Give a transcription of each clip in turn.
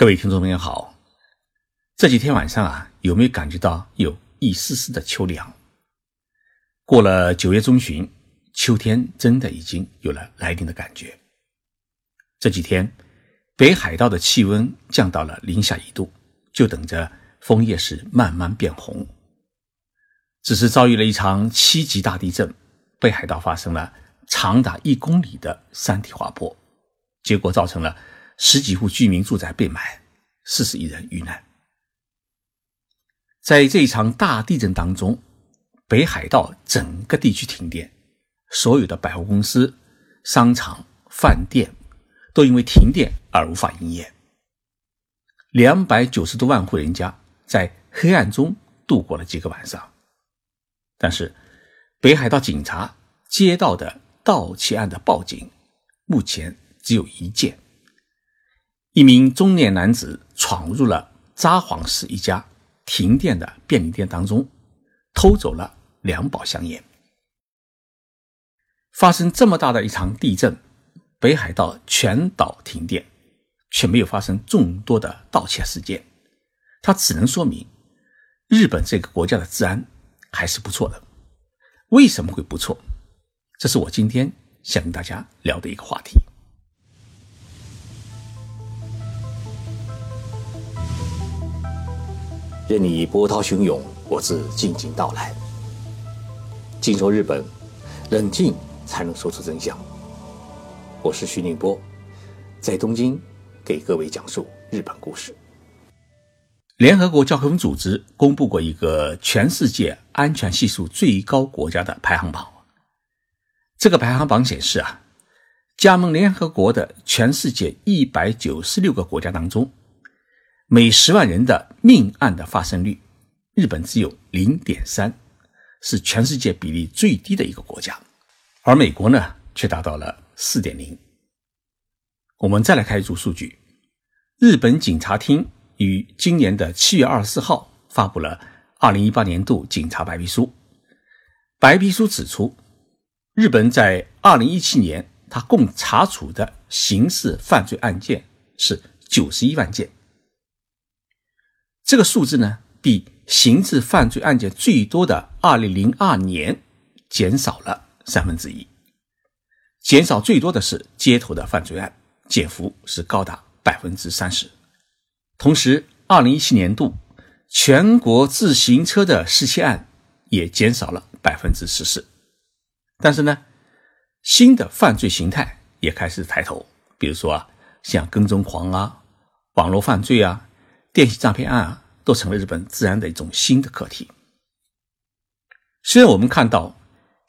各位听众朋友好，这几天晚上啊，有没有感觉到有一丝丝的秋凉？过了九月中旬，秋天真的已经有了来临的感觉。这几天，北海道的气温降到了零下一度，就等着枫叶是慢慢变红。只是遭遇了一场七级大地震，北海道发生了长达一公里的山体滑坡，结果造成了。十几户居民住宅被埋，四十一人遇难。在这一场大地震当中，北海道整个地区停电，所有的百货公司、商场、饭店都因为停电而无法营业。两百九十多万户人家在黑暗中度过了几个晚上。但是，北海道警察接到的盗窃案的报警，目前只有一件。一名中年男子闯入了札幌市一家停电的便利店当中，偷走了两包香烟。发生这么大的一场地震，北海道全岛停电，却没有发生众多的盗窃事件，它只能说明日本这个国家的治安还是不错的。为什么会不错？这是我今天想跟大家聊的一个话题。任你波涛汹涌，我自静静到来。静说日本，冷静才能说出真相。我是徐宁波，在东京给各位讲述日本故事。联合国教科文组织公布过一个全世界安全系数最高国家的排行榜。这个排行榜显示啊，加盟联合国的全世界一百九十六个国家当中。每十万人的命案的发生率，日本只有零点三，是全世界比例最低的一个国家，而美国呢却达到了四点零。我们再来看一组数据，日本警察厅于今年的七月二十四号发布了二零一八年度警察白皮书。白皮书指出，日本在二零一七年，他共查处的刑事犯罪案件是九十一万件。这个数字呢，比刑事犯罪案件最多的2002年减少了三分之一。减少最多的是街头的犯罪案，减幅是高达百分之三十。同时，2017年度全国自行车的失窃案也减少了百分之十四。但是呢，新的犯罪形态也开始抬头，比如说啊，像跟踪狂啊、网络犯罪啊。电信诈骗案啊，都成了日本治安的一种新的课题。虽然我们看到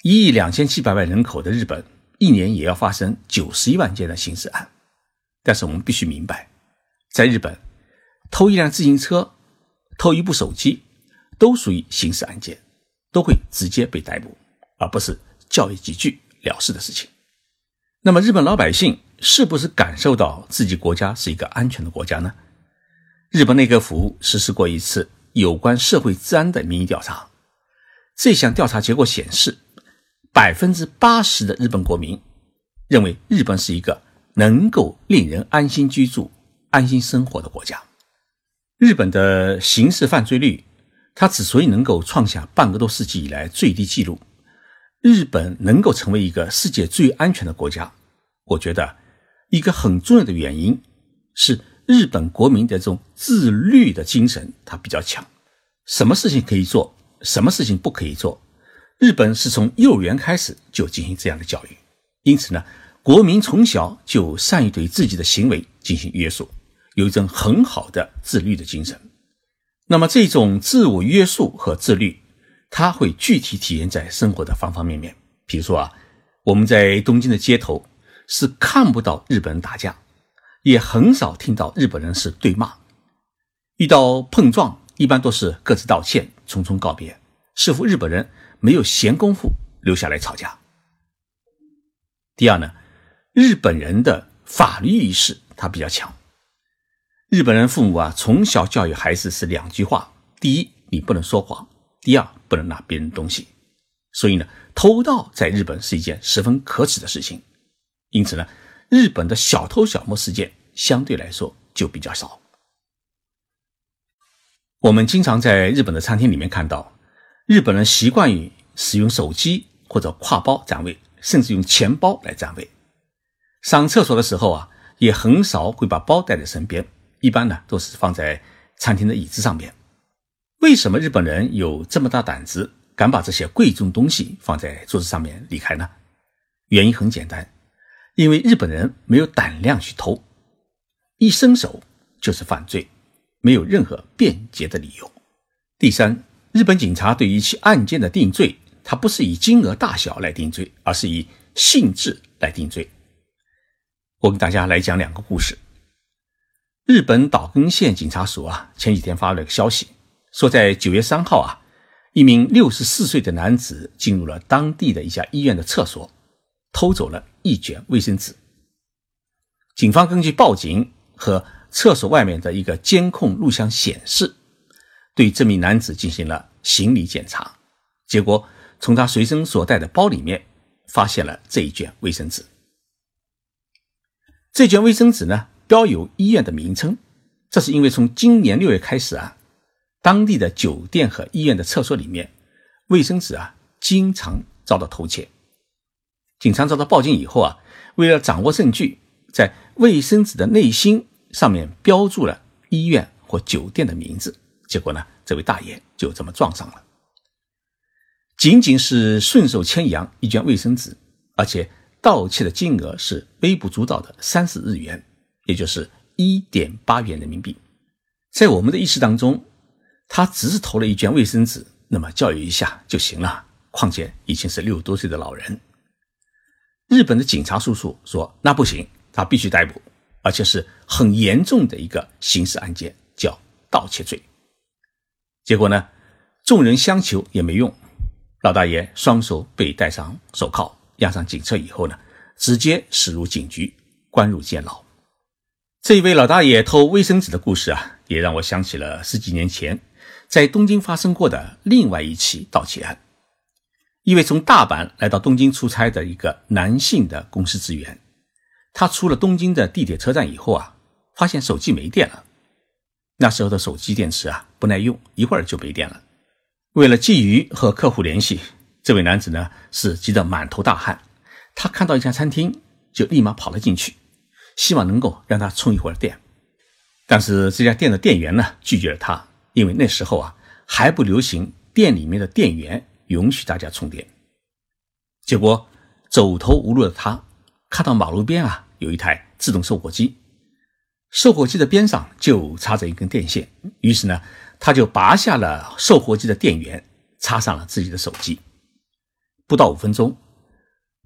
一亿两千七百万人口的日本，一年也要发生九十一万件的刑事案，但是我们必须明白，在日本，偷一辆自行车、偷一部手机，都属于刑事案件，都会直接被逮捕，而不是教育几句了事的事情。那么，日本老百姓是不是感受到自己国家是一个安全的国家呢？日本内阁府实施过一次有关社会治安的民意调查，这项调查结果显示，百分之八十的日本国民认为日本是一个能够令人安心居住、安心生活的国家。日本的刑事犯罪率，它之所以能够创下半个多世纪以来最低纪录，日本能够成为一个世界最安全的国家，我觉得一个很重要的原因是。日本国民的这种自律的精神，它比较强。什么事情可以做，什么事情不可以做，日本是从幼儿园开始就进行这样的教育。因此呢，国民从小就善于对自己的行为进行约束，有一种很好的自律的精神。那么，这种自我约束和自律，它会具体体现在生活的方方面面。比如说啊，我们在东京的街头是看不到日本人打架。也很少听到日本人是对骂，遇到碰撞一般都是各自道歉，匆匆告别，似乎日本人没有闲工夫留下来吵架。第二呢，日本人的法律意识他比较强。日本人父母啊，从小教育孩子是两句话：第一，你不能说谎；第二，不能拿别人东西。所以呢，偷盗在日本是一件十分可耻的事情。因此呢。日本的小偷小摸事件相对来说就比较少，我们经常在日本的餐厅里面看到，日本人习惯于使用手机或者挎包占位，甚至用钱包来占位。上厕所的时候啊，也很少会把包带在身边，一般呢都是放在餐厅的椅子上面。为什么日本人有这么大胆子，敢把这些贵重东西放在桌子上面离开呢？原因很简单，因为日本人没有胆量去偷，一伸手就是犯罪。没有任何辩解的理由。第三，日本警察对于一起案件的定罪，他不是以金额大小来定罪，而是以性质来定罪。我给大家来讲两个故事。日本岛根县警察署啊，前几天发了个消息，说在九月三号啊，一名六十四岁的男子进入了当地的一家医院的厕所，偷走了一卷卫生纸。警方根据报警和厕所外面的一个监控录像显示，对这名男子进行了行李检查，结果从他随身所带的包里面发现了这一卷卫生纸。这卷卫生纸呢，标有医院的名称，这是因为从今年六月开始啊，当地的酒店和医院的厕所里面，卫生纸啊经常遭到偷窃。警察遭到报警以后啊，为了掌握证据，在卫生纸的内心。上面标注了医院或酒店的名字，结果呢，这位大爷就这么撞上了。仅仅是顺手牵羊一卷卫生纸，而且盗窃的金额是微不足道的三十日元，也就是一点八元人民币。在我们的意识当中，他只是偷了一卷卫生纸，那么教育一下就行了。况且已经是六十多岁的老人。日本的警察叔叔说：“那不行，他必须逮捕。”而且是很严重的一个刑事案件，叫盗窃罪。结果呢，众人相求也没用，老大爷双手被戴上手铐，押上警车以后呢，直接驶入警局，关入监牢。这一位老大爷偷卫生纸的故事啊，也让我想起了十几年前在东京发生过的另外一起盗窃案。一位从大阪来到东京出差的一个男性的公司职员。他出了东京的地铁车站以后啊，发现手机没电了。那时候的手机电池啊不耐用，一会儿就没电了。为了急于和客户联系，这位男子呢是急得满头大汗。他看到一家餐厅，就立马跑了进去，希望能够让他充一会儿电。但是这家店的店员呢拒绝了他，因为那时候啊还不流行店里面的店员允许大家充电。结果走投无路的他。看到马路边啊有一台自动售货机，售货机的边上就插着一根电线，于是呢，他就拔下了售货机的电源，插上了自己的手机。不到五分钟，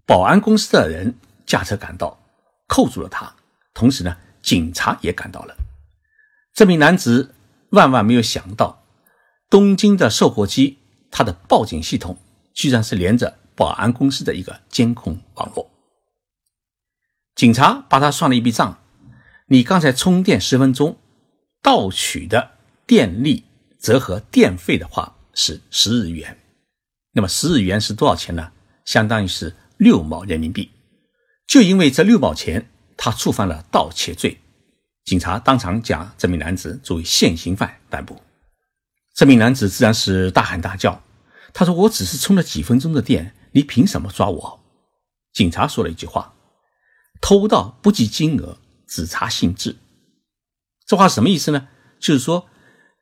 保安公司的人驾车赶到，扣住了他。同时呢，警察也赶到了。这名男子万万没有想到，东京的售货机它的报警系统居然是连着保安公司的一个监控网络。警察把他算了一笔账，你刚才充电十分钟，盗取的电力折合电费的话是十日元，那么十日元是多少钱呢？相当于是六毛人民币。就因为这六毛钱，他触犯了盗窃罪，警察当场将这名男子作为现行犯逮捕。这名男子自然是大喊大叫，他说：“我只是充了几分钟的电，你凭什么抓我？”警察说了一句话。偷盗不计金额，只查性质。这话什么意思呢？就是说，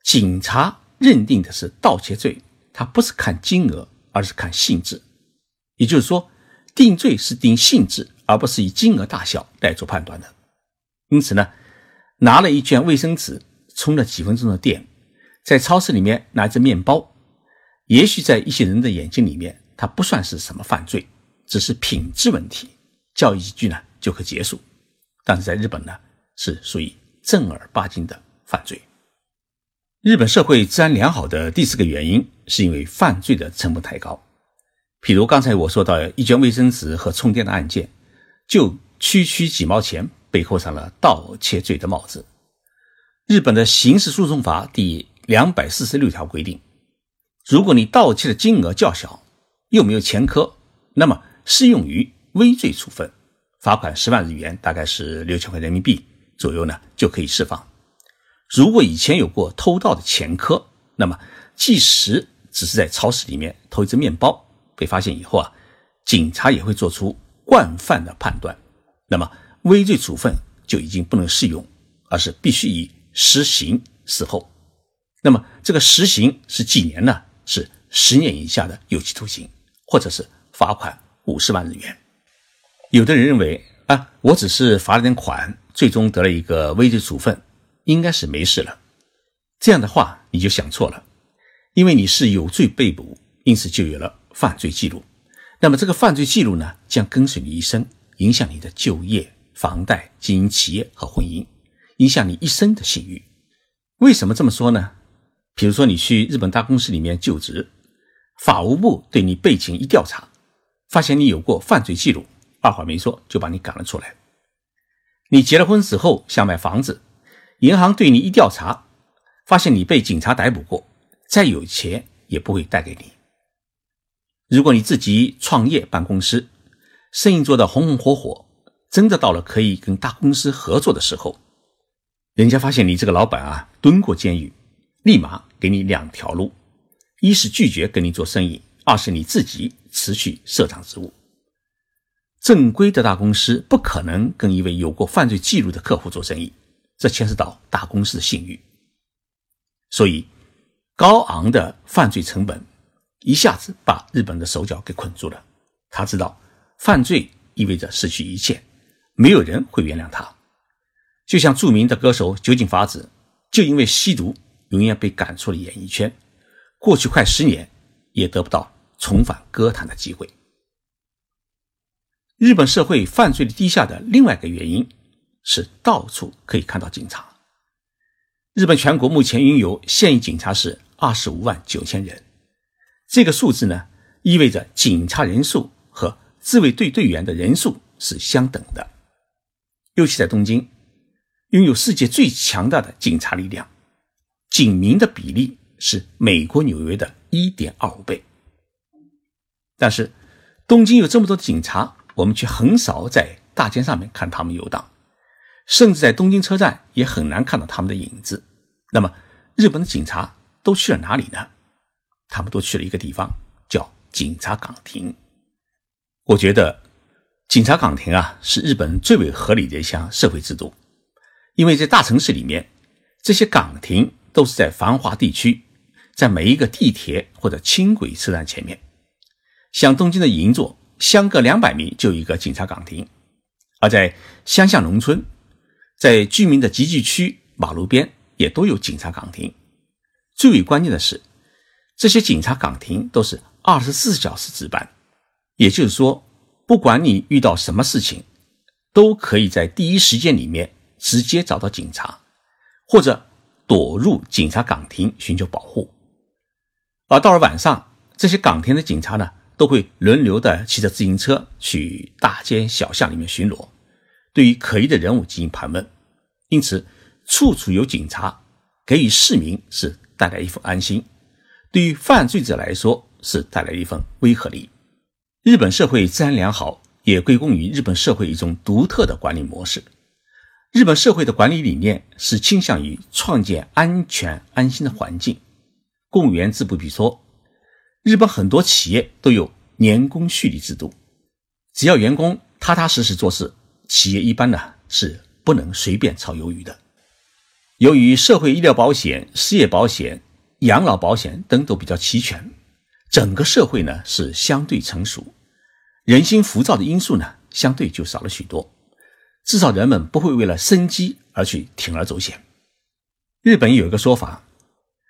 警察认定的是盗窃罪，他不是看金额，而是看性质。也就是说，定罪是定性质，而不是以金额大小来做判断的。因此呢，拿了一卷卫生纸，充了几分钟的电，在超市里面拿着面包，也许在一些人的眼睛里面，它不算是什么犯罪，只是品质问题。教育几句呢？就可结束，但是在日本呢，是属于正儿八经的犯罪。日本社会治安良好的第四个原因，是因为犯罪的成本太高。譬如刚才我说到一卷卫生纸和充电的案件，就区区几毛钱被扣上了盗窃罪的帽子。日本的刑事诉讼法第两百四十六条规定，如果你盗窃的金额较小，又没有前科，那么适用于微罪处分。罚款十万日元，大概是六千块人民币左右呢，就可以释放。如果以前有过偷盗的前科，那么即使只是在超市里面偷一只面包被发现以后啊，警察也会做出惯犯的判断，那么微罪处分就已经不能适用，而是必须以实刑死后。那么这个实刑是几年呢？是十年以下的有期徒刑，或者是罚款五十万日元。有的人认为啊，我只是罚了点款，最终得了一个微罪处分，应该是没事了。这样的话你就想错了，因为你是有罪被捕，因此就有了犯罪记录。那么这个犯罪记录呢，将跟随你一生，影响你的就业、房贷、经营企业和婚姻，影响你一生的信誉。为什么这么说呢？比如说，你去日本大公司里面就职，法务部对你背景一调查，发现你有过犯罪记录，二话没说就把你赶了出来。你结了婚之后想买房子，银行对你一调查，发现你被警察逮捕过，再有钱也不会贷给你。如果你自己创业办公司，生意做得红红火火，真的到了可以跟大公司合作的时候，人家发现你这个老板啊蹲过监狱。立马给你两条路：一是拒绝跟你做生意，二是你自己辞去社长职务。正规的大公司不可能跟一位有过犯罪记录的客户做生意，这牵涉到大公司的信誉。所以，高昂的犯罪成本一下子把日本的手脚给捆住了。他知道犯罪意味着失去一切，没有人会原谅他。就像著名的歌手酒井法子，就因为吸毒。永远被赶出了演艺圈，过去快十年也得不到重返歌坛的机会。日本社会犯罪率低下的另外一个原因是到处可以看到警察。日本全国目前拥有现役警察是二十五万九千人，这个数字呢意味着警察人数和自卫队队员的人数是相等的，尤其在东京，拥有世界最强大的警察力量。警民的比例是美国纽约的一点二五倍，但是东京有这么多警察，我们却很少在大街上面看他们游荡，甚至在东京车站也很难看到他们的影子。那么，日本的警察都去了哪里呢？他们都去了一个地方，叫警察岗亭。我觉得，警察岗亭啊，是日本最为合理的一项社会制度，因为在大城市里面，这些岗亭。都是在繁华地区，在每一个地铁或者轻轨车站前面。像东京的银座，相隔两百米就有一个警察岗亭；而在乡下农村，在居民的集聚区马路边也都有警察岗亭。最为关键的是，这些警察岗亭都是二十四小时值班，也就是说，不管你遇到什么事情，都可以在第一时间里面直接找到警察，或者。躲入警察岗亭寻求保护，而到了晚上，这些岗亭的警察呢，都会轮流的骑着自行车去大街小巷里面巡逻，对于可疑的人物进行盘问。因此，处处有警察，给予市民是带来一份安心，对于犯罪者来说是带来一份威慑力。日本社会治安良好，也归功于日本社会一种独特的管理模式。日本社会的管理理念是倾向于创建安全安心的环境。公务员自不必说，日本很多企业都有年功序列制度，只要员工踏踏实实做事，企业一般呢是不能随便炒鱿鱼的。由于社会医疗保险、失业保险、养老保险等都比较齐全，整个社会呢是相对成熟，人心浮躁的因素呢相对就少了许多。至少人们不会为了生机而去铤而走险。日本有一个说法，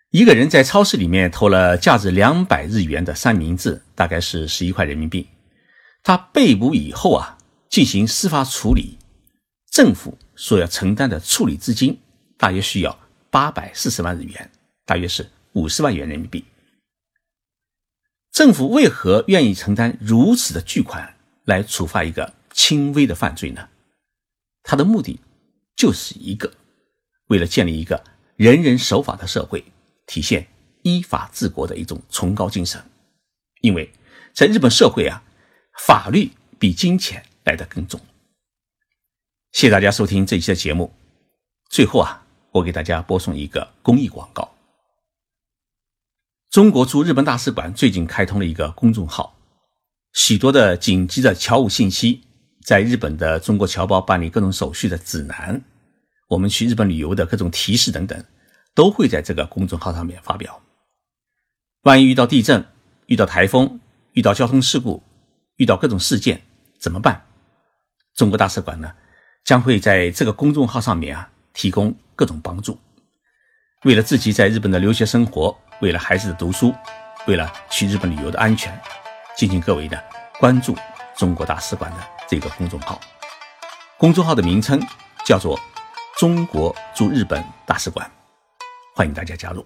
一个人在超市里面偷了价值两百日元的三明治，大概是十一块人民币。他被捕以后啊，进行司法处理，政府所要承担的处理资金大约需要八百四十万日元，大约是五十万元人民币。政府为何愿意承担如此的巨款来处罚一个轻微的犯罪呢？他的目的就是一个，为了建立一个人人守法的社会，体现依法治国的一种崇高精神。因为在日本社会啊，法律比金钱来得更重。谢谢大家收听这一期的节目。最后啊，我给大家播送一个公益广告。中国驻日本大使馆最近开通了一个公众号，许多的紧急的侨务信息，在日本的中国侨胞办理各种手续的指南，我们去日本旅游的各种提示等等，都会在这个公众号上面发表。万一遇到地震、遇到台风、遇到交通事故、遇到各种事件怎么办？中国大使馆呢，将会在这个公众号上面啊提供各种帮助。为了自己在日本的留学生活，为了孩子的读书，为了去日本旅游的安全，敬请各位呢关注中国大使馆的这个公众号。公众号的名称叫做“中国驻日本大使馆”，欢迎大家加入。